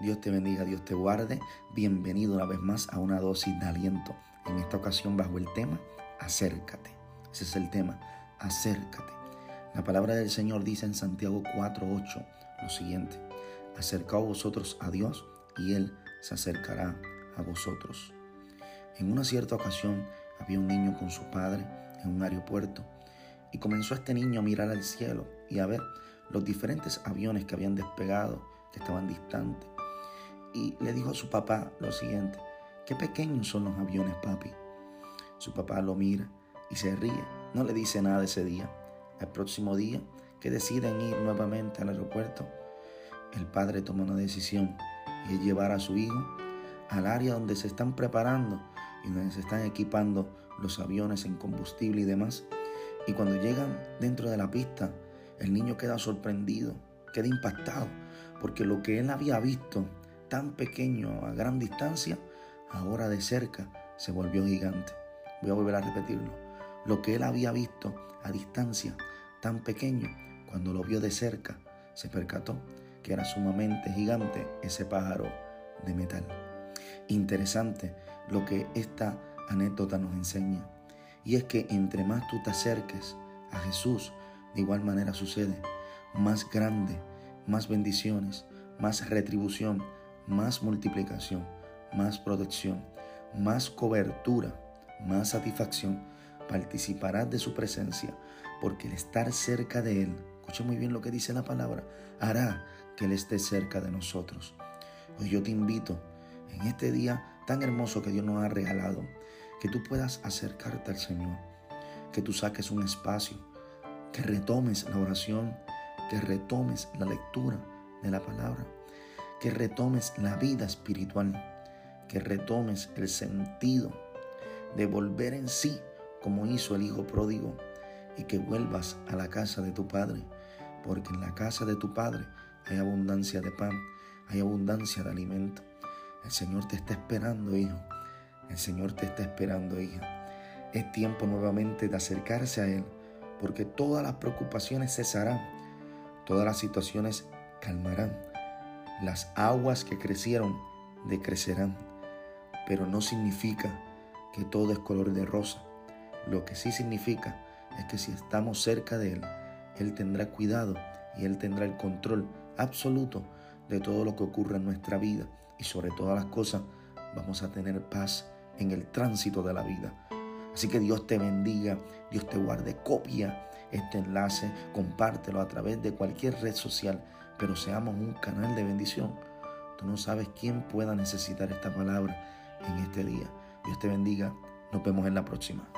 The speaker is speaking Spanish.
Dios te bendiga, Dios te guarde. Bienvenido una vez más a una dosis de aliento. En esta ocasión bajo el tema, acércate. Ese es el tema, acércate. La palabra del Señor dice en Santiago 4:8 lo siguiente, acercaos vosotros a Dios y Él se acercará a vosotros. En una cierta ocasión había un niño con su padre en un aeropuerto y comenzó este niño a mirar al cielo y a ver los diferentes aviones que habían despegado, que estaban distantes y le dijo a su papá lo siguiente, qué pequeños son los aviones, papi. Su papá lo mira y se ríe, no le dice nada ese día. El próximo día que deciden ir nuevamente al aeropuerto, el padre toma una decisión y es llevar a su hijo al área donde se están preparando y donde se están equipando los aviones en combustible y demás. Y cuando llegan dentro de la pista, el niño queda sorprendido, queda impactado, porque lo que él había visto tan pequeño a gran distancia, ahora de cerca se volvió gigante. Voy a volver a repetirlo. Lo que él había visto a distancia tan pequeño, cuando lo vio de cerca, se percató que era sumamente gigante ese pájaro de metal. Interesante lo que esta anécdota nos enseña. Y es que entre más tú te acerques a Jesús, de igual manera sucede, más grande, más bendiciones, más retribución, más multiplicación, más protección, más cobertura, más satisfacción, participarás de su presencia, porque el estar cerca de Él, escucha muy bien lo que dice la palabra, hará que Él esté cerca de nosotros. Hoy yo te invito en este día tan hermoso que Dios nos ha regalado, que tú puedas acercarte al Señor, que tú saques un espacio, que retomes la oración, que retomes la lectura de la palabra que retomes la vida espiritual, que retomes el sentido de volver en sí como hizo el Hijo pródigo y que vuelvas a la casa de tu Padre, porque en la casa de tu Padre hay abundancia de pan, hay abundancia de alimento. El Señor te está esperando, hijo. El Señor te está esperando, hija. Es tiempo nuevamente de acercarse a Él, porque todas las preocupaciones cesarán, todas las situaciones calmarán las aguas que crecieron decrecerán, pero no significa que todo es color de rosa. Lo que sí significa es que si estamos cerca de Él, Él tendrá cuidado y Él tendrá el control absoluto de todo lo que ocurre en nuestra vida y sobre todas las cosas vamos a tener paz en el tránsito de la vida. Así que Dios te bendiga, Dios te guarde, copia este enlace, compártelo a través de cualquier red social pero seamos un canal de bendición. Tú no sabes quién pueda necesitar esta palabra en este día. Dios te bendiga. Nos vemos en la próxima.